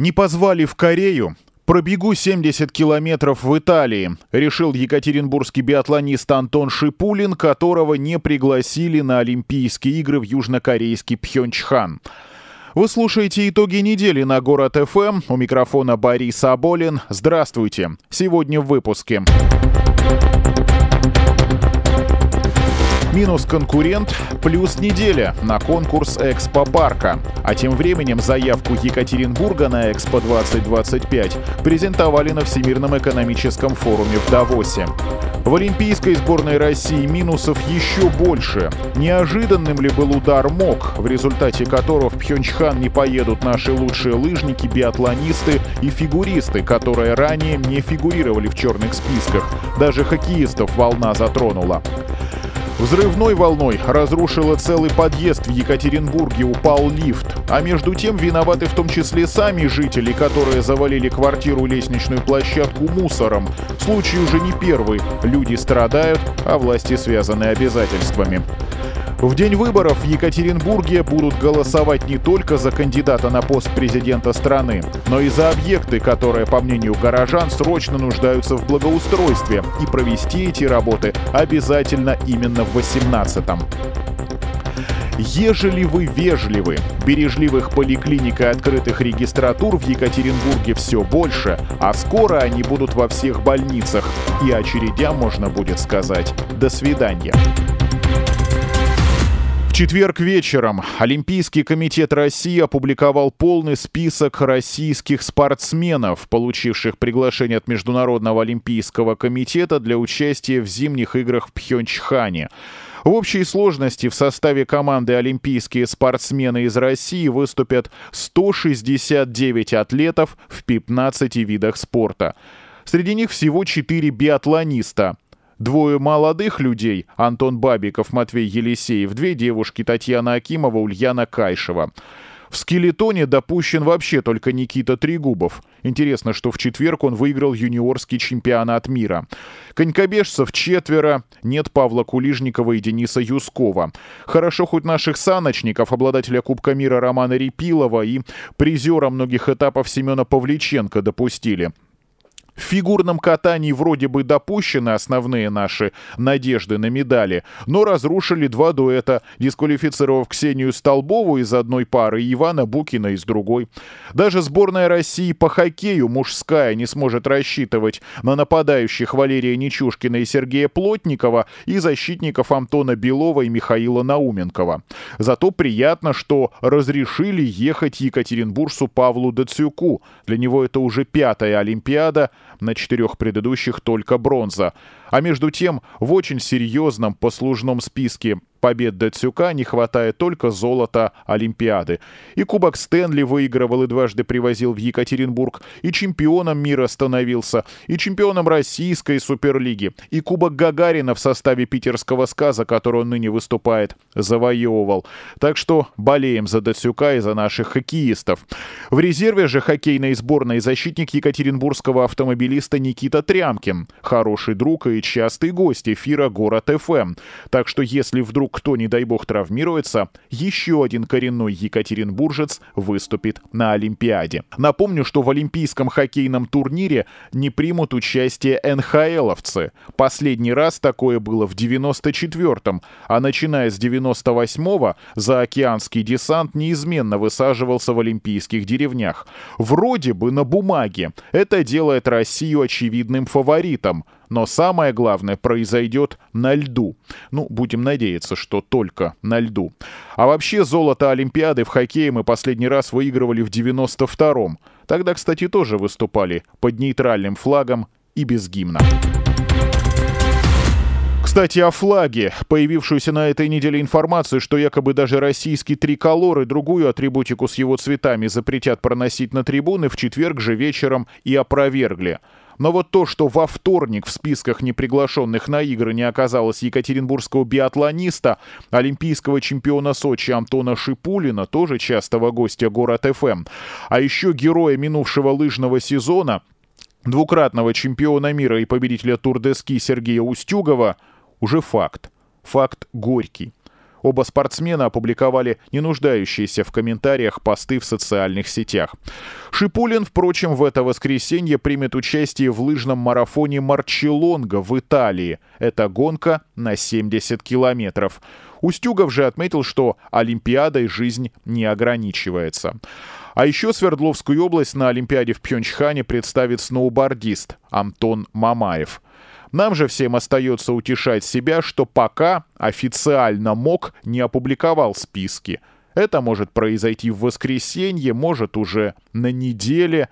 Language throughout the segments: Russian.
Не позвали в Корею, Пробегу 70 километров в Италии, решил екатеринбургский биатлонист Антон Шипулин, которого не пригласили на Олимпийские игры в южнокорейский Пхенчхан. Вы слушаете итоги недели на Город ФМ. У микрофона Борис Аболин. Здравствуйте. Сегодня в выпуске. Минус конкурент, плюс неделя на конкурс Экспо Парка. А тем временем заявку Екатеринбурга на Экспо 2025 презентовали на Всемирном экономическом форуме в Давосе. В Олимпийской сборной России минусов еще больше. Неожиданным ли был удар МОК, в результате которого в Пхенчхан не поедут наши лучшие лыжники, биатлонисты и фигуристы, которые ранее не фигурировали в черных списках. Даже хоккеистов волна затронула. Взрывной волной разрушило целый подъезд в Екатеринбурге, упал лифт. А между тем виноваты в том числе сами жители, которые завалили квартиру лестничную площадку мусором. Случай уже не первый. Люди страдают, а власти связаны обязательствами. В день выборов в Екатеринбурге будут голосовать не только за кандидата на пост президента страны, но и за объекты, которые, по мнению горожан, срочно нуждаются в благоустройстве. И провести эти работы обязательно именно в 18-м. Ежели вы вежливы, бережливых поликлиник и открытых регистратур в Екатеринбурге все больше, а скоро они будут во всех больницах, и очередям можно будет сказать «до свидания» четверг вечером Олимпийский комитет России опубликовал полный список российских спортсменов, получивших приглашение от Международного олимпийского комитета для участия в зимних играх в Пхенчхане. В общей сложности в составе команды олимпийские спортсмены из России выступят 169 атлетов в 15 видах спорта. Среди них всего 4 биатлониста – Двое молодых людей, Антон Бабиков, Матвей Елисеев, две девушки, Татьяна Акимова, Ульяна Кайшева. В скелетоне допущен вообще только Никита Трегубов. Интересно, что в четверг он выиграл юниорский чемпионат мира. Конькобежцев четверо, нет Павла Кулижникова и Дениса Юскова. Хорошо хоть наших саночников, обладателя Кубка мира Романа Репилова и призера многих этапов Семена Павличенко допустили. В фигурном катании вроде бы допущены основные наши надежды на медали, но разрушили два дуэта, дисквалифицировав Ксению Столбову из одной пары и Ивана Букина из другой. Даже сборная России по хоккею мужская не сможет рассчитывать на нападающих Валерия Нечушкина и Сергея Плотникова и защитников Антона Белова и Михаила Науменкова. Зато приятно, что разрешили ехать Екатеринбургсу Павлу Дацюку. Для него это уже пятая Олимпиада, на четырех предыдущих только бронза. А между тем, в очень серьезном послужном списке побед Дацюка не хватает только золота Олимпиады. И Кубок Стэнли выигрывал и дважды привозил в Екатеринбург, и чемпионом мира становился, и чемпионом российской суперлиги, и Кубок Гагарина в составе питерского сказа, который он ныне выступает, завоевывал. Так что болеем за Дацюка и за наших хоккеистов. В резерве же хоккейной сборной защитник екатеринбургского автомобилиста Никита Трямкин. Хороший друг и частый гость эфира «Город ФМ». Так что если вдруг кто, не дай бог, травмируется, еще один коренной екатеринбуржец выступит на Олимпиаде. Напомню, что в Олимпийском хоккейном турнире не примут участие НХЛовцы. Последний раз такое было в 94-м, а начиная с 98-го заокеанский десант неизменно высаживался в олимпийских деревнях. Вроде бы на бумаге. Это делает Россию очевидным фаворитом но самое главное произойдет на льду. Ну, будем надеяться, что только на льду. А вообще золото Олимпиады в хоккее мы последний раз выигрывали в 92-м. Тогда, кстати, тоже выступали под нейтральным флагом и без гимна. Кстати, о флаге. Появившуюся на этой неделе информацию, что якобы даже российский триколор и другую атрибутику с его цветами запретят проносить на трибуны, в четверг же вечером и опровергли. Но вот то, что во вторник в списках неприглашенных на игры не оказалось екатеринбургского биатлониста, олимпийского чемпиона Сочи Антона Шипулина, тоже частого гостя город ФМ, а еще героя минувшего лыжного сезона, двукратного чемпиона мира и победителя Тур-де-Ски Сергея Устюгова, уже факт. Факт горький. Оба спортсмена опубликовали не нуждающиеся в комментариях посты в социальных сетях. Шипулин, впрочем, в это воскресенье примет участие в лыжном марафоне Марчелонга в Италии. Это гонка на 70 километров. Устюгов же отметил, что Олимпиадой жизнь не ограничивается. А еще Свердловскую область на Олимпиаде в Пьончхане представит сноубордист Антон Мамаев. Нам же всем остается утешать себя, что пока официально МОК не опубликовал списки. Это может произойти в воскресенье, может уже на неделе.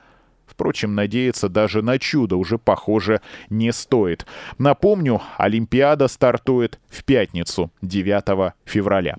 Впрочем, надеяться даже на чудо уже, похоже, не стоит. Напомню, Олимпиада стартует в пятницу, 9 февраля.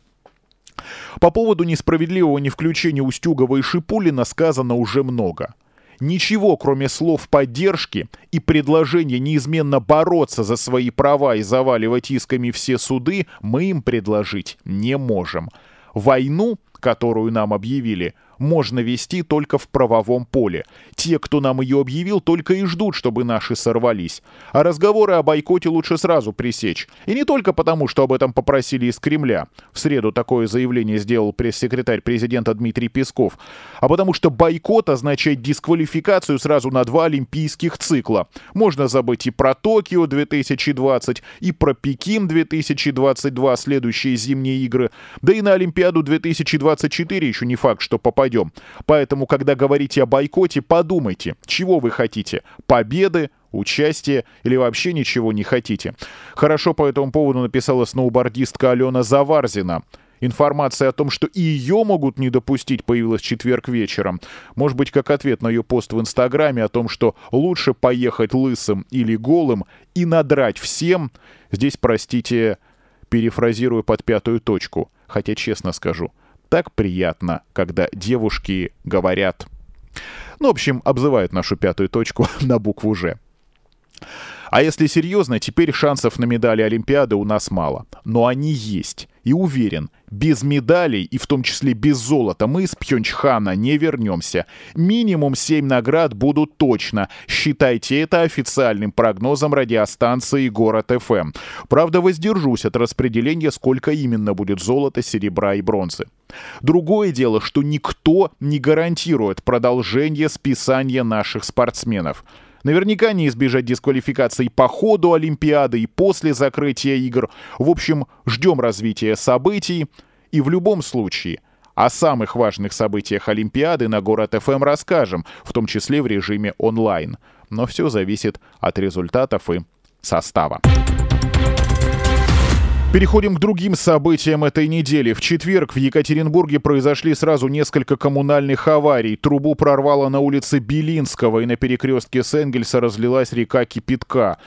По поводу несправедливого невключения Устюгова и Шипулина сказано уже много. Ничего, кроме слов поддержки и предложения неизменно бороться за свои права и заваливать исками все суды, мы им предложить не можем. Войну, которую нам объявили, можно вести только в правовом поле. Те, кто нам ее объявил, только и ждут, чтобы наши сорвались. А разговоры о бойкоте лучше сразу пресечь. И не только потому, что об этом попросили из Кремля. В среду такое заявление сделал пресс-секретарь президента Дмитрий Песков. А потому что бойкот означает дисквалификацию сразу на два олимпийских цикла. Можно забыть и про Токио 2020, и про Пекин 2022, следующие зимние игры. Да и на Олимпиаду 2024 еще не факт, что попадет пойдем. Поэтому, когда говорите о бойкоте, подумайте, чего вы хотите. Победы, участие или вообще ничего не хотите. Хорошо по этому поводу написала сноубордистка Алена Заварзина. Информация о том, что и ее могут не допустить, появилась в четверг вечером. Может быть, как ответ на ее пост в Инстаграме о том, что лучше поехать лысым или голым и надрать всем. Здесь, простите, перефразирую под пятую точку. Хотя, честно скажу, так приятно, когда девушки говорят... Ну, в общем, обзывают нашу пятую точку на букву «Ж». А если серьезно, теперь шансов на медали Олимпиады у нас мало. Но они есть. И уверен, без медалей, и в том числе без золота, мы из Пхенчхана не вернемся. Минимум 7 наград будут точно. Считайте это официальным прогнозом радиостанции «Город ФМ». Правда, воздержусь от распределения, сколько именно будет золота, серебра и бронзы. Другое дело, что никто не гарантирует продолжение списания наших спортсменов. Наверняка не избежать дисквалификации по ходу Олимпиады и после закрытия игр. В общем, ждем развития событий. И в любом случае, о самых важных событиях Олимпиады на Город ФМ расскажем, в том числе в режиме онлайн. Но все зависит от результатов и состава. Переходим к другим событиям этой недели. В четверг в Екатеринбурге произошли сразу несколько коммунальных аварий. Трубу прорвало на улице Белинского, и на перекрестке с Энгельса разлилась река Кипятка.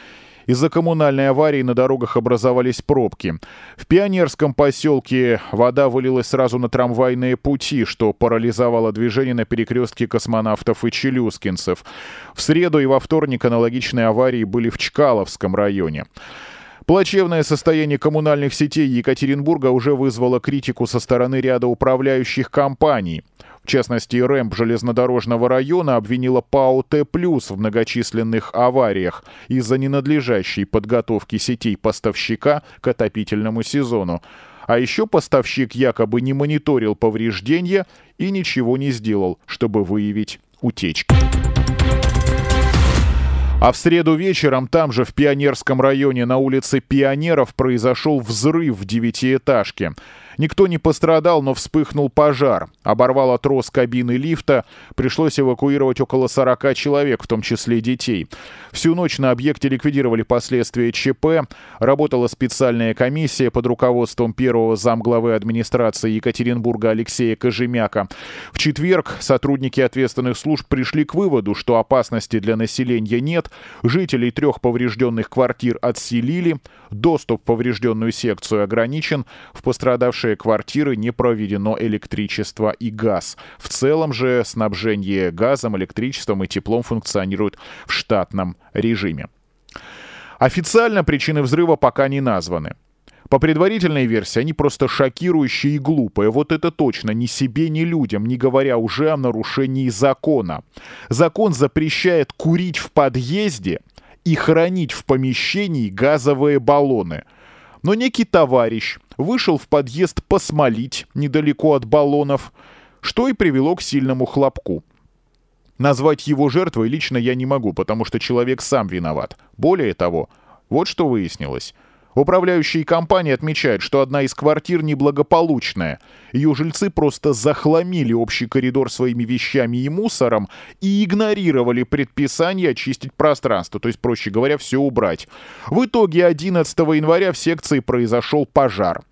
Из-за коммунальной аварии на дорогах образовались пробки. В пионерском поселке вода вылилась сразу на трамвайные пути, что парализовало движение на перекрестке космонавтов и челюскинцев. В среду и во вторник аналогичные аварии были в Чкаловском районе. Плачевное состояние коммунальных сетей Екатеринбурга уже вызвало критику со стороны ряда управляющих компаний. В частности, РЭМП железнодорожного района обвинила ПАО «Т+» в многочисленных авариях из-за ненадлежащей подготовки сетей поставщика к отопительному сезону. А еще поставщик якобы не мониторил повреждения и ничего не сделал, чтобы выявить утечки. А в среду вечером там же, в Пионерском районе на улице Пионеров, произошел взрыв в девятиэтажке. Никто не пострадал, но вспыхнул пожар. Оборвало трос кабины лифта. Пришлось эвакуировать около 40 человек, в том числе детей. Всю ночь на объекте ликвидировали последствия ЧП. Работала специальная комиссия под руководством первого замглавы администрации Екатеринбурга Алексея Кожемяка. В четверг сотрудники ответственных служб пришли к выводу, что опасности для населения нет. Жителей трех поврежденных квартир отселили. Доступ в поврежденную секцию ограничен. В пострадавших пострадавшие квартиры не проведено электричество и газ. В целом же снабжение газом, электричеством и теплом функционирует в штатном режиме. Официально причины взрыва пока не названы. По предварительной версии, они просто шокирующие и глупые. Вот это точно, ни себе, ни людям, не говоря уже о нарушении закона. Закон запрещает курить в подъезде и хранить в помещении газовые баллоны. Но некий товарищ вышел в подъезд посмолить недалеко от баллонов, что и привело к сильному хлопку. Назвать его жертвой лично я не могу, потому что человек сам виноват. Более того, вот что выяснилось. Управляющие компании отмечают, что одна из квартир неблагополучная. Ее жильцы просто захламили общий коридор своими вещами и мусором и игнорировали предписание очистить пространство, то есть, проще говоря, все убрать. В итоге 11 января в секции произошел пожар.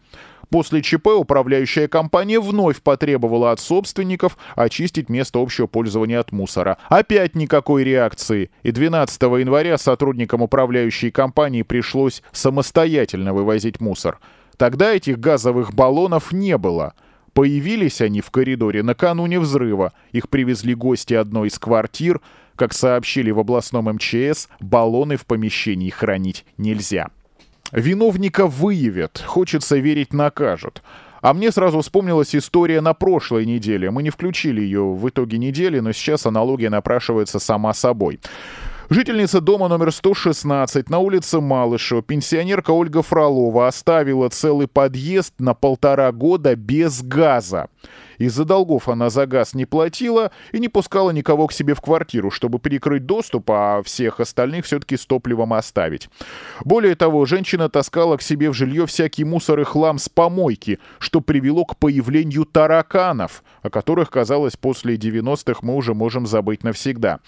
После ЧП управляющая компания вновь потребовала от собственников очистить место общего пользования от мусора. Опять никакой реакции. И 12 января сотрудникам управляющей компании пришлось самостоятельно вывозить мусор. Тогда этих газовых баллонов не было. Появились они в коридоре накануне взрыва. Их привезли гости одной из квартир. Как сообщили в областном МЧС, баллоны в помещении хранить нельзя. Виновника выявят, хочется верить накажут. А мне сразу вспомнилась история на прошлой неделе. Мы не включили ее в итоге недели, но сейчас аналогия напрашивается сама собой. Жительница дома номер 116 на улице Малышева, пенсионерка Ольга Фролова, оставила целый подъезд на полтора года без газа. Из-за долгов она за газ не платила и не пускала никого к себе в квартиру, чтобы перекрыть доступ, а всех остальных все-таки с топливом оставить. Более того, женщина таскала к себе в жилье всякий мусор и хлам с помойки, что привело к появлению тараканов, о которых, казалось, после 90-х мы уже можем забыть навсегда.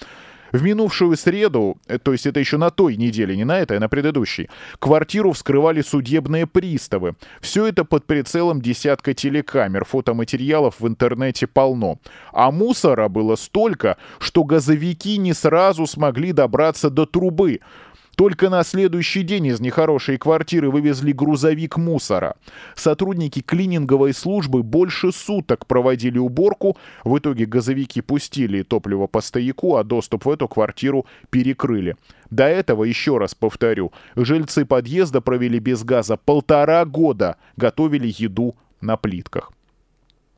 В минувшую среду, э, то есть это еще на той неделе, не на этой, а на предыдущей, квартиру вскрывали судебные приставы. Все это под прицелом десятка телекамер, фотоматериалов в интернете полно. А мусора было столько, что газовики не сразу смогли добраться до трубы. Только на следующий день из нехорошей квартиры вывезли грузовик мусора. Сотрудники клининговой службы больше суток проводили уборку. В итоге газовики пустили топливо по стояку, а доступ в эту квартиру перекрыли. До этого, еще раз повторю, жильцы подъезда провели без газа полтора года, готовили еду на плитках.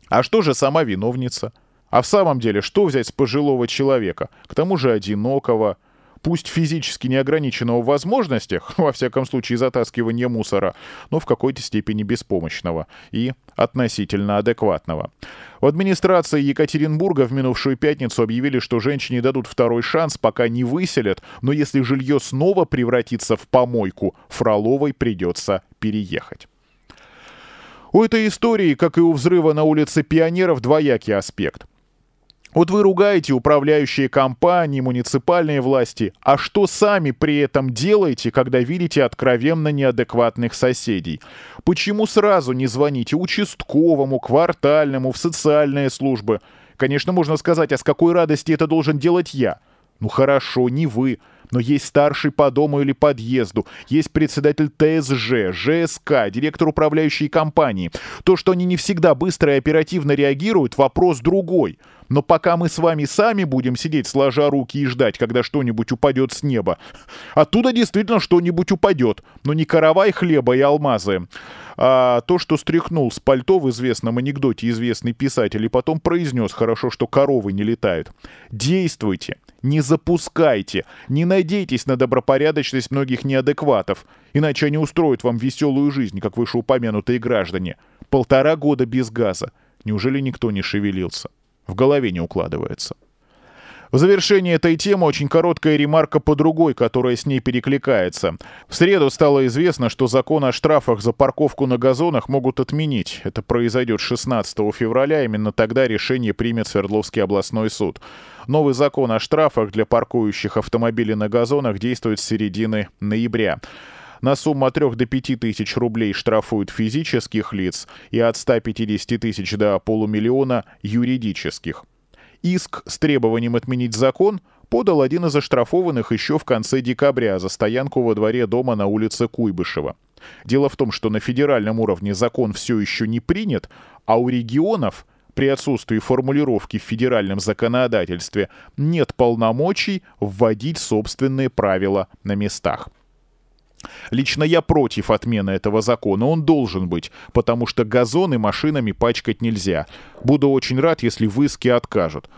А что же сама виновница? А в самом деле, что взять с пожилого человека? К тому же одинокого, пусть физически неограниченного в возможностях, во всяком случае затаскивания мусора, но в какой-то степени беспомощного и относительно адекватного. В администрации Екатеринбурга в минувшую пятницу объявили, что женщине дадут второй шанс, пока не выселят, но если жилье снова превратится в помойку, Фроловой придется переехать. У этой истории, как и у взрыва на улице Пионеров, двоякий аспект – вот вы ругаете управляющие компании, муниципальные власти, а что сами при этом делаете, когда видите откровенно неадекватных соседей? Почему сразу не звоните участковому, квартальному, в социальные службы? Конечно, можно сказать, а с какой радости это должен делать я? Ну хорошо, не вы, но есть старший по дому или подъезду, есть председатель ТСЖ, ЖСК, директор управляющей компании. То, что они не всегда быстро и оперативно реагируют, вопрос другой. Но пока мы с вами сами будем сидеть сложа руки и ждать, когда что-нибудь упадет с неба, оттуда действительно что-нибудь упадет, но не каравай хлеба и алмазы. А то, что стряхнул с пальто в известном анекдоте известный писатель и потом произнес хорошо, что коровы не летают. Действуйте, не запускайте, не надейтесь на добропорядочность многих неадекватов, иначе они устроят вам веселую жизнь, как вышеупомянутые граждане. Полтора года без газа. Неужели никто не шевелился? В голове не укладывается. В завершение этой темы очень короткая ремарка по другой, которая с ней перекликается. В среду стало известно, что закон о штрафах за парковку на газонах могут отменить. Это произойдет 16 февраля, именно тогда решение примет Свердловский областной суд. Новый закон о штрафах для паркующих автомобилей на газонах действует с середины ноября. На сумму от 3 до 5 тысяч рублей штрафуют физических лиц и от 150 тысяч до полумиллиона юридических. Иск с требованием отменить закон подал один из оштрафованных еще в конце декабря за стоянку во дворе дома на улице Куйбышева. Дело в том, что на федеральном уровне закон все еще не принят, а у регионов при отсутствии формулировки в федеральном законодательстве нет полномочий вводить собственные правила на местах. Лично я против отмены этого закона, он должен быть, потому что газоны машинами пачкать нельзя. Буду очень рад, если в иске откажут.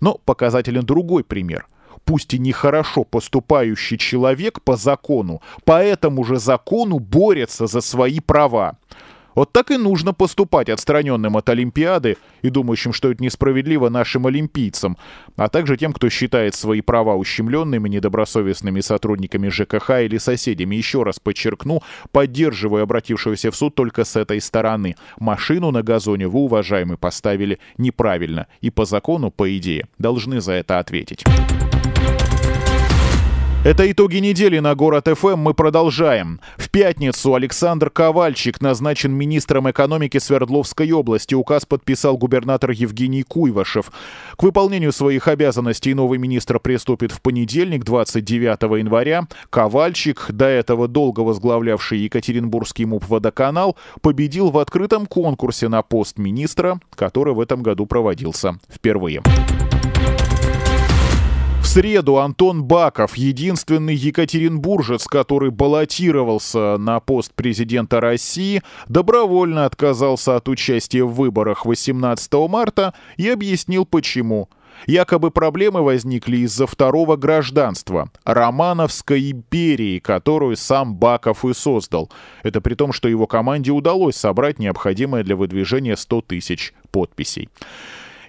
Но показателен другой пример. Пусть и нехорошо поступающий человек по закону, по этому же закону борется за свои права. Вот так и нужно поступать отстраненным от Олимпиады и думающим, что это несправедливо нашим олимпийцам, а также тем, кто считает свои права ущемленными недобросовестными сотрудниками ЖКХ или соседями. Еще раз подчеркну, поддерживаю обратившегося в суд только с этой стороны. Машину на газоне вы, уважаемый, поставили неправильно. И по закону, по идее, должны за это ответить. Это итоги недели на Город ФМ. Мы продолжаем. В пятницу Александр Ковальчик назначен министром экономики Свердловской области. Указ подписал губернатор Евгений Куйвашев. К выполнению своих обязанностей новый министр приступит в понедельник, 29 января. Ковальчик, до этого долго возглавлявший Екатеринбургский МУП «Водоканал», победил в открытом конкурсе на пост министра, который в этом году проводился впервые среду Антон Баков, единственный екатеринбуржец, который баллотировался на пост президента России, добровольно отказался от участия в выборах 18 марта и объяснил почему. Якобы проблемы возникли из-за второго гражданства – Романовской империи, которую сам Баков и создал. Это при том, что его команде удалось собрать необходимое для выдвижения 100 тысяч подписей.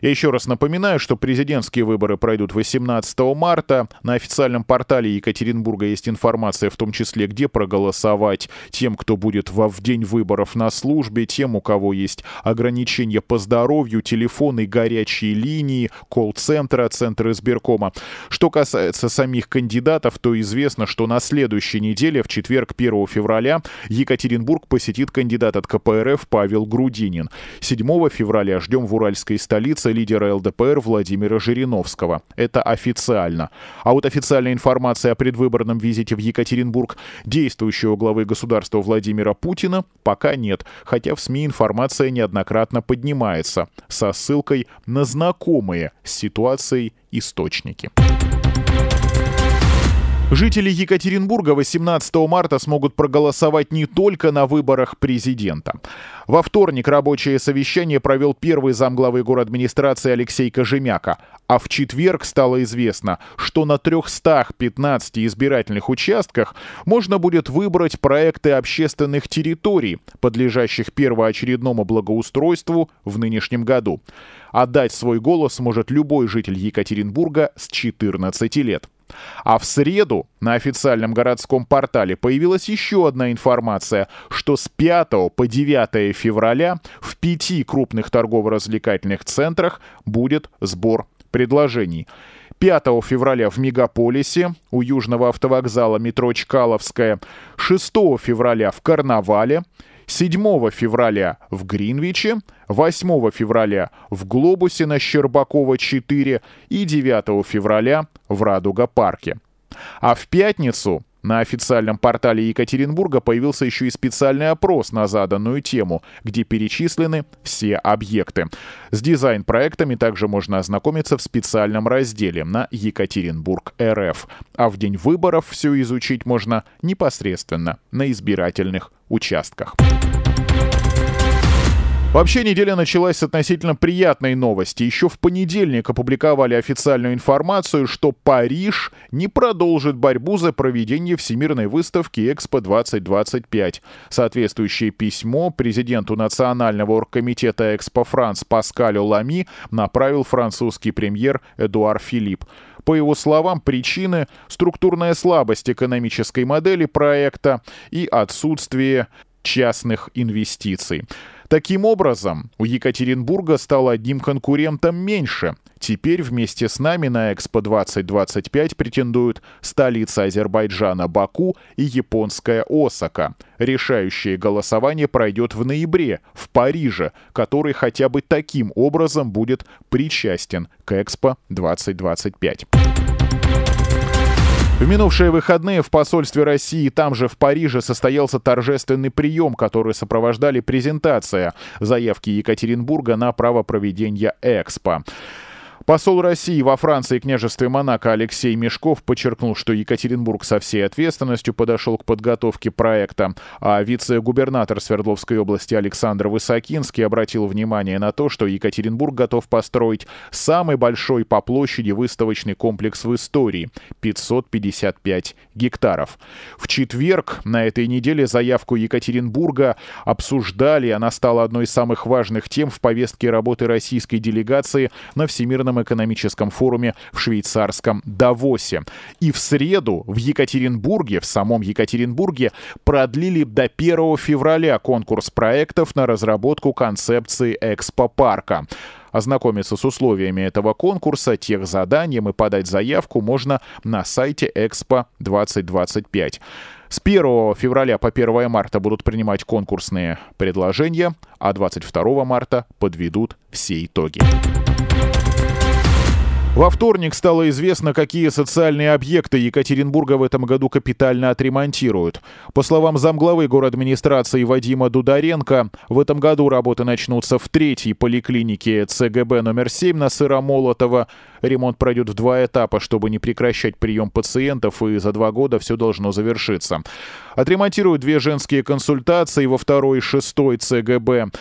Я еще раз напоминаю, что президентские выборы пройдут 18 марта. На официальном портале Екатеринбурга есть информация, в том числе, где проголосовать тем, кто будет во, в день выборов на службе, тем, у кого есть ограничения по здоровью, телефоны, горячие линии, колл-центра, центры избиркома. Что касается самих кандидатов, то известно, что на следующей неделе, в четверг 1 февраля, Екатеринбург посетит кандидат от КПРФ Павел Грудинин. 7 февраля ждем в уральской столице лидера ЛДПР Владимира Жириновского. Это официально. А вот официальная информация о предвыборном визите в Екатеринбург действующего главы государства Владимира Путина пока нет, хотя в СМИ информация неоднократно поднимается со ссылкой на знакомые с ситуацией источники. Жители Екатеринбурга 18 марта смогут проголосовать не только на выборах президента. Во вторник рабочее совещание провел первый замглавы город администрации Алексей Кожемяка, а в четверг стало известно, что на 315 избирательных участках можно будет выбрать проекты общественных территорий, подлежащих первоочередному благоустройству в нынешнем году. Отдать свой голос может любой житель Екатеринбурга с 14 лет. А в среду на официальном городском портале появилась еще одна информация, что с 5 по 9 февраля в пяти крупных торгово-развлекательных центрах будет сбор предложений. 5 февраля в Мегаполисе у Южного автовокзала метро Чкаловская, 6 февраля в Карнавале, 7 февраля в Гринвиче, 8 февраля в Глобусе на Щербакова 4 и 9 февраля в Радуга-парке. А в пятницу на официальном портале Екатеринбурга появился еще и специальный опрос на заданную тему, где перечислены все объекты. С дизайн-проектами также можно ознакомиться в специальном разделе на Екатеринбург РФ. А в день выборов все изучить можно непосредственно на избирательных участках. Вообще неделя началась с относительно приятной новости. Еще в понедельник опубликовали официальную информацию, что Париж не продолжит борьбу за проведение Всемирной выставки Экспо 2025. Соответствующее письмо президенту Национального оргкомитета Экспо Франс Паскалю Лами направил французский премьер Эдуар Филипп. По его словам, причины — структурная слабость экономической модели проекта и отсутствие частных инвестиций. Таким образом, у Екатеринбурга стало одним конкурентом меньше. Теперь вместе с нами на Экспо 2025 претендуют столица Азербайджана Баку и японская Осака. Решающее голосование пройдет в ноябре в Париже, который хотя бы таким образом будет причастен к Экспо 2025. В минувшие выходные в посольстве России там же в Париже состоялся торжественный прием, который сопровождали презентация заявки Екатеринбурга на право проведения Экспо. Посол России во Франции и княжестве Монако Алексей Мешков подчеркнул, что Екатеринбург со всей ответственностью подошел к подготовке проекта, а вице-губернатор Свердловской области Александр Высокинский обратил внимание на то, что Екатеринбург готов построить самый большой по площади выставочный комплекс в истории — 555 гектаров. В четверг на этой неделе заявку Екатеринбурга обсуждали, она стала одной из самых важных тем в повестке работы российской делегации на Всемирном Всемирном экономическом форуме в швейцарском Давосе. И в среду в Екатеринбурге, в самом Екатеринбурге, продлили до 1 февраля конкурс проектов на разработку концепции экспопарка. Ознакомиться с условиями этого конкурса, тех заданием и подать заявку можно на сайте Экспо 2025. С 1 февраля по 1 марта будут принимать конкурсные предложения, а 22 марта подведут все итоги. Во вторник стало известно, какие социальные объекты Екатеринбурга в этом году капитально отремонтируют. По словам замглавы администрации Вадима Дударенко, в этом году работы начнутся в третьей поликлинике ЦГБ номер 7 на Сыромолотова. Ремонт пройдет в два этапа, чтобы не прекращать прием пациентов, и за два года все должно завершиться. Отремонтируют две женские консультации во второй и шестой ЦГБ.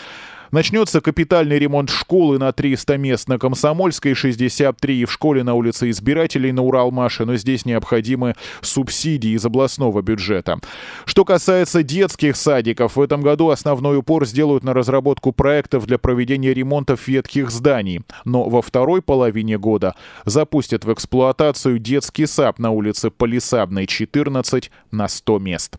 Начнется капитальный ремонт школы на 300 мест на Комсомольской, 63 и в школе на улице Избирателей на Уралмаше, но здесь необходимы субсидии из областного бюджета. Что касается детских садиков, в этом году основной упор сделают на разработку проектов для проведения ремонтов ветхих зданий. Но во второй половине года запустят в эксплуатацию детский сад на улице Полисадной, 14 на 100 мест.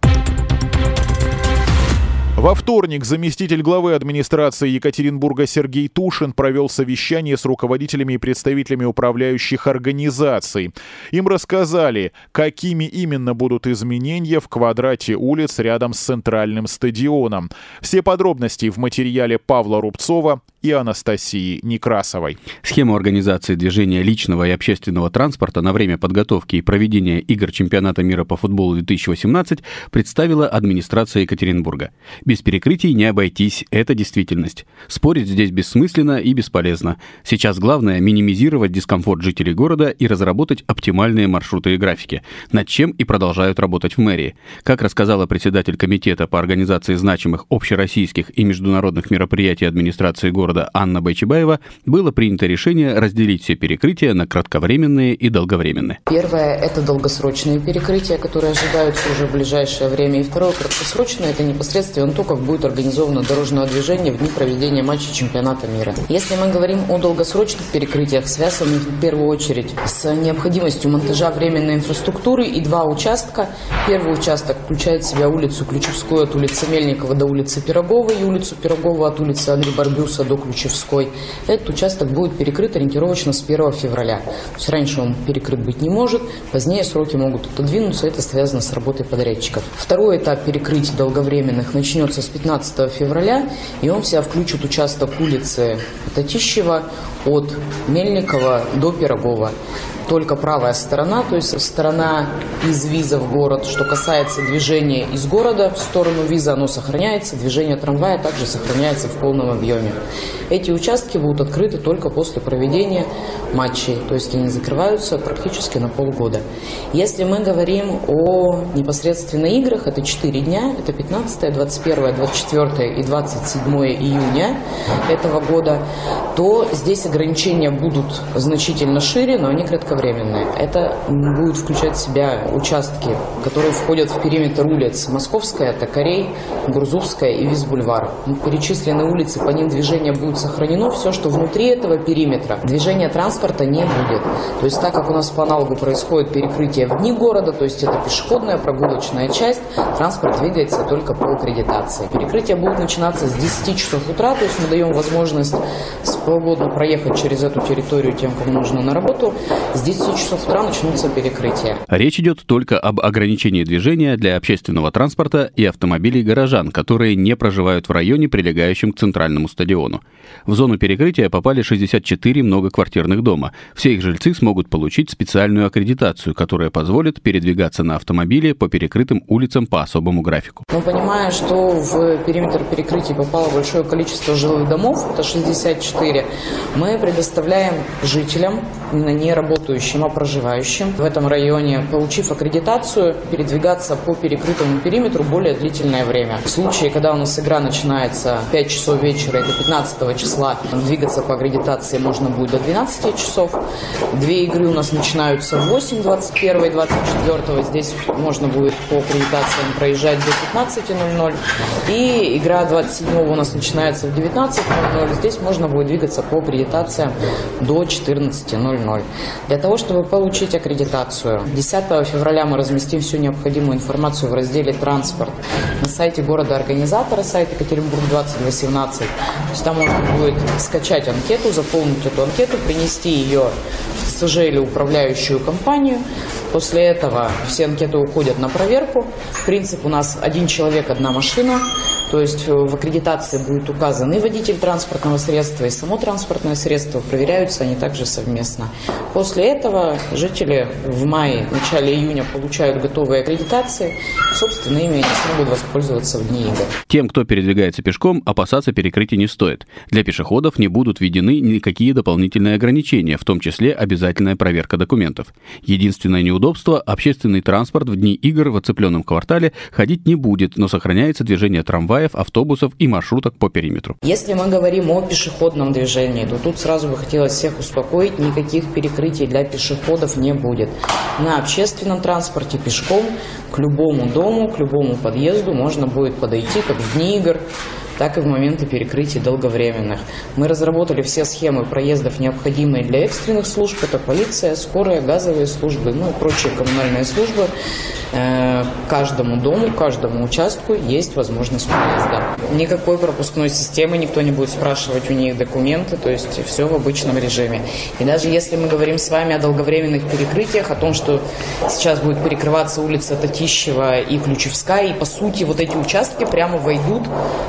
Во вторник заместитель главы администрации Екатеринбурга Сергей Тушин провел совещание с руководителями и представителями управляющих организаций. Им рассказали, какими именно будут изменения в квадрате улиц рядом с центральным стадионом. Все подробности в материале Павла Рубцова и Анастасии Некрасовой. Схему организации движения личного и общественного транспорта на время подготовки и проведения игр чемпионата мира по футболу 2018 представила администрация Екатеринбурга. Без перекрытий не обойтись, это действительность. Спорить здесь бессмысленно и бесполезно. Сейчас главное минимизировать дискомфорт жителей города и разработать оптимальные маршруты и графики, над чем и продолжают работать в мэрии. Как рассказала председатель комитета по организации значимых общероссийских и международных мероприятий администрации города города Анна Байчебаева было принято решение разделить все перекрытия на кратковременные и долговременные. Первое – это долгосрочные перекрытия, которые ожидаются уже в ближайшее время. И второе – краткосрочное – это непосредственно то, как будет организовано дорожное движение в дни проведения матча чемпионата мира. Если мы говорим о долгосрочных перекрытиях, связанных в первую очередь с необходимостью монтажа временной инфраструктуры и два участка. Первый участок включает в себя улицу Ключевскую от улицы Мельникова до улицы Пироговой и улицу Пирогова от улицы Андрея Барбюса до Ключевской. Этот участок будет перекрыт ориентировочно с 1 февраля. То есть раньше он перекрыт быть не может, позднее сроки могут отодвинуться, это связано с работой подрядчиков. Второй этап перекрытия долговременных начнется с 15 февраля, и он в себя включит участок улицы Татищева от Мельникова до Пирогова только правая сторона, то есть сторона из виза в город. Что касается движения из города в сторону виза, оно сохраняется. Движение трамвая также сохраняется в полном объеме. Эти участки будут открыты только после проведения матчей, то есть они закрываются практически на полгода. Если мы говорим о непосредственно играх, это 4 дня, это 15, 21, 24 и 27 июня этого года, то здесь ограничения будут значительно шире, но они кратко кратковременные. Это будет включать в себя участки, которые входят в периметр улиц Московская, Токарей, Гурзувская и Визбульвар. Перечисленные улицы, по ним движение будет сохранено. Все, что внутри этого периметра, движения транспорта не будет. То есть так как у нас по аналогу происходит перекрытие в дни города, то есть это пешеходная прогулочная часть, транспорт двигается только по аккредитации. Перекрытие будет начинаться с 10 часов утра, то есть мы даем возможность свободно проехать через эту территорию тем, кому нужно на работу. С С 10 часов утра начнутся перекрытия. Речь идет только об ограничении движения для общественного транспорта и автомобилей горожан, которые не проживают в районе, прилегающем к центральному стадиону. В зону перекрытия попали 64 многоквартирных дома. Все их жильцы смогут получить специальную аккредитацию, которая позволит передвигаться на автомобиле по перекрытым улицам по особому графику. Мы понимаем, что в периметр перекрытия попало большое количество жилых домов, это 64. Мы предоставляем жителям, не работающим, а проживающим в этом районе, получив аккредитацию, передвигаться по перекрытому периметру более длительное время. В случае, когда у нас игра начинается в 5 часов вечера, это 15 числа, двигаться по аккредитации можно будет до 12 часов. Две игры у нас начинаются в 8, 21 и 24. Здесь можно будет по аккредитациям проезжать до 15.00. И игра 27 у нас начинается в 19.00. Здесь можно будет двигаться по аккредитациям до 14.00. Для того, чтобы получить аккредитацию, 10 февраля мы разместим всю необходимую информацию в разделе «Транспорт» на сайте города-организатора, сайт Екатеринбург 2018. То есть там можно будет скачать анкету, заполнить эту анкету, принести ее в СЖ или управляющую компанию. После этого все анкеты уходят на проверку. Принцип у нас один человек, одна машина. То есть э, в аккредитации будет указан и водитель транспортного средства, и само транспортное средство. Проверяются они также совместно. После этого жители в мае, начале июня получают готовые аккредитации. Собственно, ими они смогут воспользоваться в дни игр. Тем, кто передвигается пешком, опасаться перекрытий не стоит. Для пешеходов не будут введены никакие дополнительные ограничения, в том числе обязательная проверка документов. Единственное неудобство – общественный транспорт в дни игр в оцепленном квартале ходить не будет, но сохраняется движение трамвая трамваев, автобусов и маршруток по периметру. Если мы говорим о пешеходном движении, то тут сразу бы хотелось всех успокоить, никаких перекрытий для пешеходов не будет. На общественном транспорте пешком к любому дому, к любому подъезду можно будет подойти, как в дни игр, так и в моменты перекрытий долговременных. Мы разработали все схемы проездов, необходимые для экстренных служб. Это полиция, скорая, газовые службы, ну и прочие коммунальные службы. Э, каждому дому, каждому участку есть возможность проезда. Никакой пропускной системы, никто не будет спрашивать у них документы, то есть все в обычном режиме. И даже если мы говорим с вами о долговременных перекрытиях, о том, что сейчас будет перекрываться улица Татищева и Ключевская, и по сути вот эти участки прямо войдут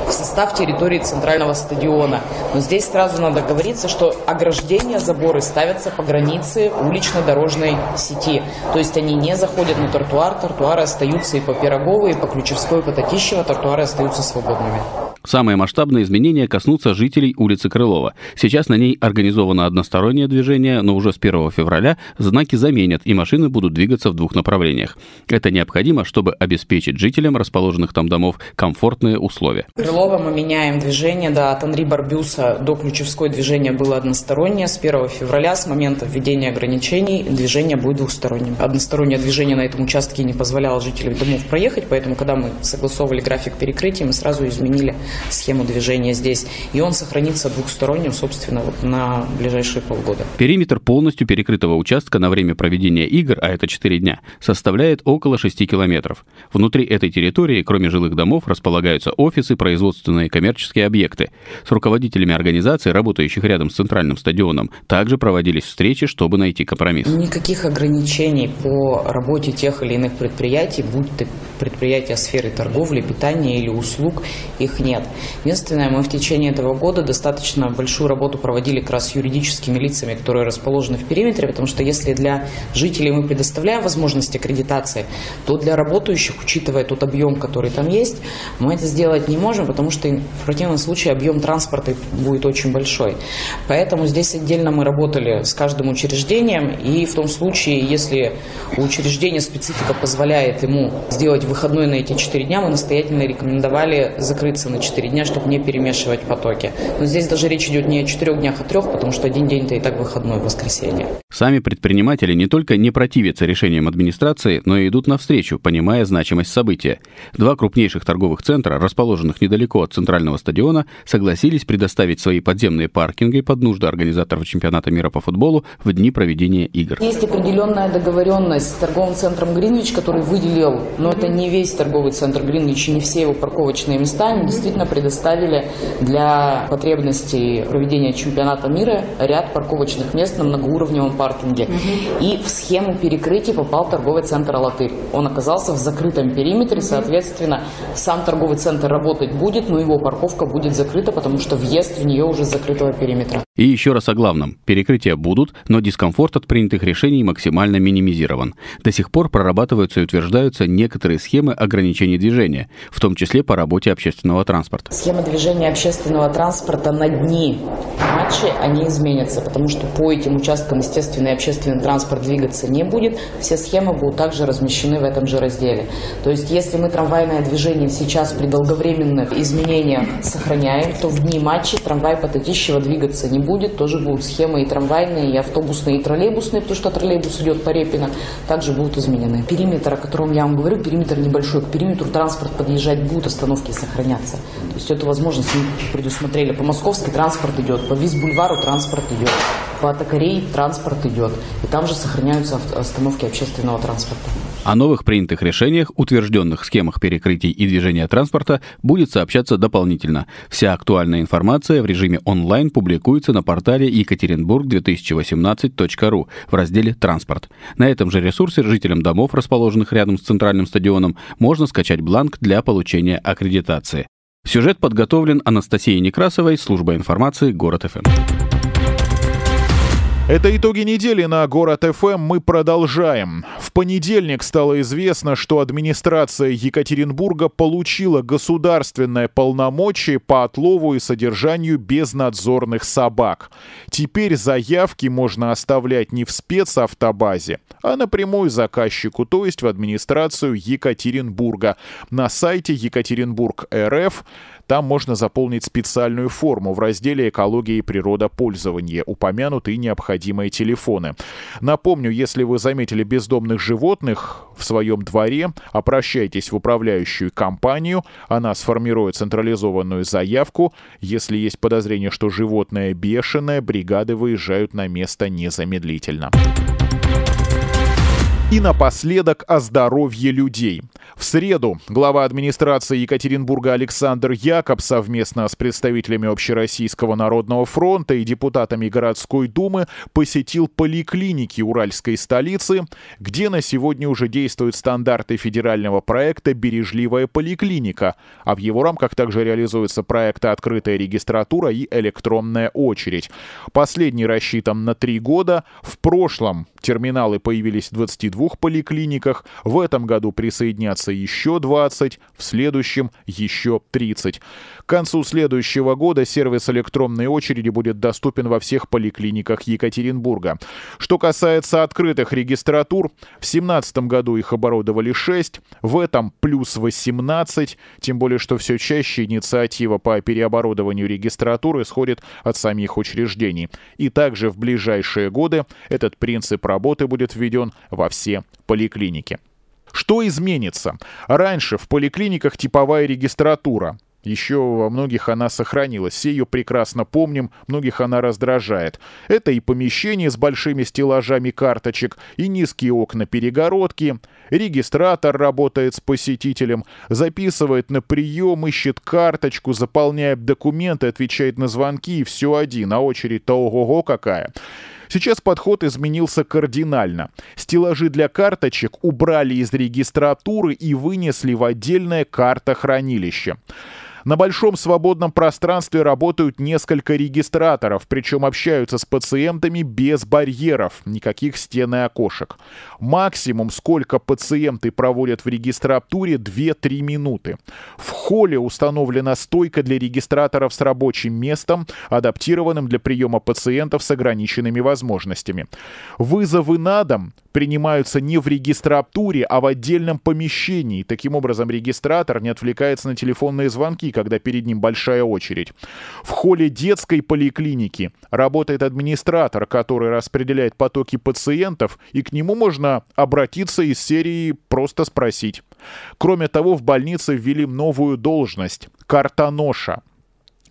в состав территории центрального стадиона. Но здесь сразу надо говориться, что ограждения, заборы ставятся по границе улично-дорожной сети. То есть они не заходят на тротуар, тротуары остаются и по Пироговой, и по Ключевской, и по Татищево, тротуары остаются свободными. Самые масштабные изменения коснутся жителей улицы Крылова. Сейчас на ней организовано одностороннее движение, но уже с 1 февраля знаки заменят, и машины будут двигаться в двух направлениях. Это необходимо, чтобы обеспечить жителям расположенных там домов комфортные условия. Крылова мы меняем движение, да, от Анри Барбюса до Ключевской движение было одностороннее. С 1 февраля, с момента введения ограничений, движение будет двухсторонним. Одностороннее движение на этом участке не позволяло жителям домов проехать, поэтому, когда мы согласовывали график перекрытия, мы сразу изменили схему движения здесь. И он сохранится двухсторонним, собственно, вот на ближайшие полгода. Периметр полностью перекрытого участка на время проведения игр, а это 4 дня, составляет около 6 километров. Внутри этой территории, кроме жилых домов, располагаются офисы, производственные и коммерческие объекты. С руководителями организаций, работающих рядом с центральным стадионом, также проводились встречи, чтобы найти компромисс. Никаких ограничений по работе тех или иных предприятий, будь то предприятия сферы торговли, питания или услуг, их нет. Единственное, мы в течение этого года достаточно большую работу проводили как раз с юридическими лицами, которые расположены в периметре, потому что если для жителей мы предоставляем возможность аккредитации, то для работающих, учитывая тот объем, который там есть, мы это сделать не можем, потому что в противном случае объем транспорта будет очень большой. Поэтому здесь отдельно мы работали с каждым учреждением, и в том случае, если у учреждения специфика позволяет ему сделать выходной на эти 4 дня, мы настоятельно рекомендовали закрыться на 4 дня, чтобы не перемешивать потоки. Но здесь даже речь идет не о 4 днях, а 3, потому что один день-то и так выходной, воскресенье. Сами предприниматели не только не противятся решениям администрации, но и идут навстречу, понимая значимость события. Два крупнейших торговых центра, расположенных недалеко от центрального стадиона, согласились предоставить свои подземные паркинги под нужды организаторов чемпионата мира по футболу в дни проведения игр. Есть определенная договоренность с торговым центром Гринвич, который выделил, но это не весь торговый центр Гринвич и не все его парковочные места, они действительно предоставили для потребностей проведения чемпионата мира ряд парковочных мест на многоуровневом паркинге. Угу. И в схему перекрытия попал торговый центр «Алатырь». Он оказался в закрытом периметре, соответственно, сам торговый центр работать будет, но его парковка будет закрыта, потому что въезд в нее уже с закрытого периметра. И еще раз о главном. Перекрытия будут, но дискомфорт от принятых решений максимально минимизирован. До сих пор прорабатываются и утверждаются некоторые схемы ограничений движения, в том числе по работе общественного транспорта. Схема движения общественного транспорта на дни матча, они изменятся, потому что по этим участкам, естественно, общественный транспорт двигаться не будет. Все схемы будут также размещены в этом же разделе. То есть, если мы трамвайное движение сейчас при долговременных изменениях сохраняем, то в дни матча трамвай по двигаться не будет, тоже будут схемы и трамвайные, и автобусные, и троллейбусные, потому что троллейбус идет по Репино, также будут изменены. Периметр, о котором я вам говорю, периметр небольшой, к периметру транспорт подъезжать будет, остановки сохраняться. То есть эту возможность мы предусмотрели. По Московский транспорт идет, по Виз-бульвару транспорт идет, по Атакарей транспорт идет, и там же сохраняются остановки общественного транспорта. О новых принятых решениях, утвержденных схемах перекрытий и движения транспорта будет сообщаться дополнительно. Вся актуальная информация в режиме онлайн публикуется на портале екатеринбург2018.ру в разделе «Транспорт». На этом же ресурсе жителям домов, расположенных рядом с центральным стадионом, можно скачать бланк для получения аккредитации. Сюжет подготовлен Анастасией Некрасовой, служба информации «Город ФМ». Это итоги недели на Город ФМ. Мы продолжаем. В понедельник стало известно, что администрация Екатеринбурга получила государственное полномочие по отлову и содержанию безнадзорных собак. Теперь заявки можно оставлять не в спецавтобазе, а напрямую заказчику, то есть в администрацию Екатеринбурга. На сайте Екатеринбург РФ там можно заполнить специальную форму в разделе «Экология и природопользование». Упомянуты необходимые телефоны. Напомню, если вы заметили бездомных животных в своем дворе, обращайтесь в управляющую компанию, она сформирует централизованную заявку. Если есть подозрение, что животное бешеное, бригады выезжают на место незамедлительно. И напоследок о здоровье людей. В среду глава администрации Екатеринбурга Александр Якоб совместно с представителями Общероссийского народного фронта и депутатами городской думы посетил поликлиники Уральской столицы, где на сегодня уже действуют стандарты федерального проекта «Бережливая поликлиника», а в его рамках также реализуются проекты «Открытая регистратура» и «Электронная очередь». Последний рассчитан на три года. В прошлом терминалы появились в 22 двух поликлиниках, в этом году присоединятся еще 20, в следующем еще 30. К концу следующего года сервис электронной очереди будет доступен во всех поликлиниках Екатеринбурга. Что касается открытых регистратур, в 2017 году их оборудовали 6, в этом плюс 18, тем более, что все чаще инициатива по переоборудованию регистратуры исходит от самих учреждений. И также в ближайшие годы этот принцип работы будет введен во все все поликлиники. Что изменится? Раньше в поликлиниках типовая регистратура. Еще во многих она сохранилась. Все ее прекрасно помним, многих она раздражает. Это и помещение с большими стеллажами карточек, и низкие окна перегородки. Регистратор работает с посетителем, записывает на прием, ищет карточку, заполняет документы, отвечает на звонки, и все один, а очередь-то ого-го какая. Сейчас подход изменился кардинально. Стеллажи для карточек убрали из регистратуры и вынесли в отдельное картохранилище. На большом свободном пространстве работают несколько регистраторов, причем общаются с пациентами без барьеров, никаких стен и окошек. Максимум, сколько пациенты проводят в регистратуре, 2-3 минуты. В холле установлена стойка для регистраторов с рабочим местом, адаптированным для приема пациентов с ограниченными возможностями. Вызовы на дом принимаются не в регистратуре, а в отдельном помещении. Таким образом, регистратор не отвлекается на телефонные звонки, когда перед ним большая очередь. В холле детской поликлиники работает администратор, который распределяет потоки пациентов, и к нему можно обратиться из серии «просто спросить». Кроме того, в больнице ввели новую должность – картоноша –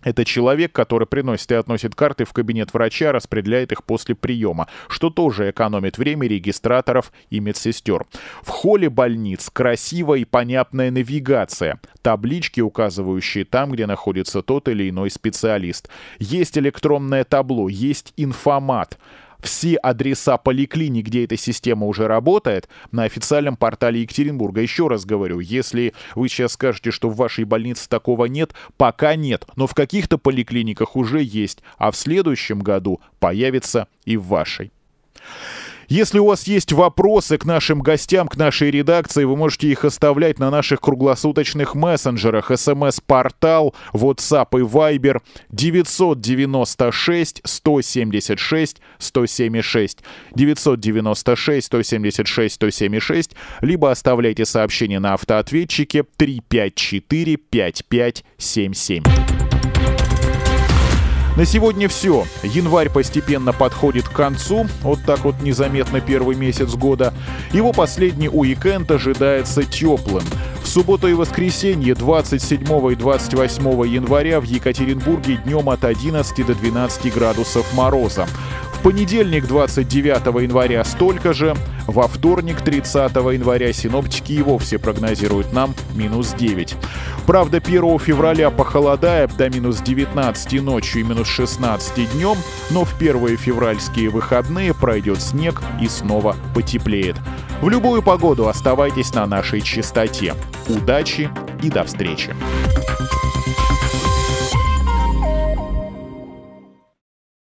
это человек, который приносит и относит карты в кабинет врача, распределяет их после приема, что тоже экономит время регистраторов и медсестер. В холле больниц красивая и понятная навигация, таблички, указывающие там, где находится тот или иной специалист. Есть электронное табло, есть информат. Все адреса поликлиник, где эта система уже работает, на официальном портале Екатеринбурга. Еще раз говорю, если вы сейчас скажете, что в вашей больнице такого нет, пока нет, но в каких-то поликлиниках уже есть, а в следующем году появится и в вашей. Если у вас есть вопросы к нашим гостям, к нашей редакции, вы можете их оставлять на наших круглосуточных мессенджерах. СМС-портал, WhatsApp и Viber 996 176 176 996 176 176 либо оставляйте сообщение на автоответчике 354 5577. На сегодня все. Январь постепенно подходит к концу. Вот так вот незаметно первый месяц года. Его последний уикенд ожидается теплым. В субботу и воскресенье 27 и 28 января в Екатеринбурге днем от 11 до 12 градусов мороза понедельник, 29 января, столько же. Во вторник, 30 января, синоптики и вовсе прогнозируют нам минус 9. Правда, 1 февраля похолодает до минус 19 ночью и минус 16 днем, но в первые февральские выходные пройдет снег и снова потеплеет. В любую погоду оставайтесь на нашей частоте. Удачи и до встречи!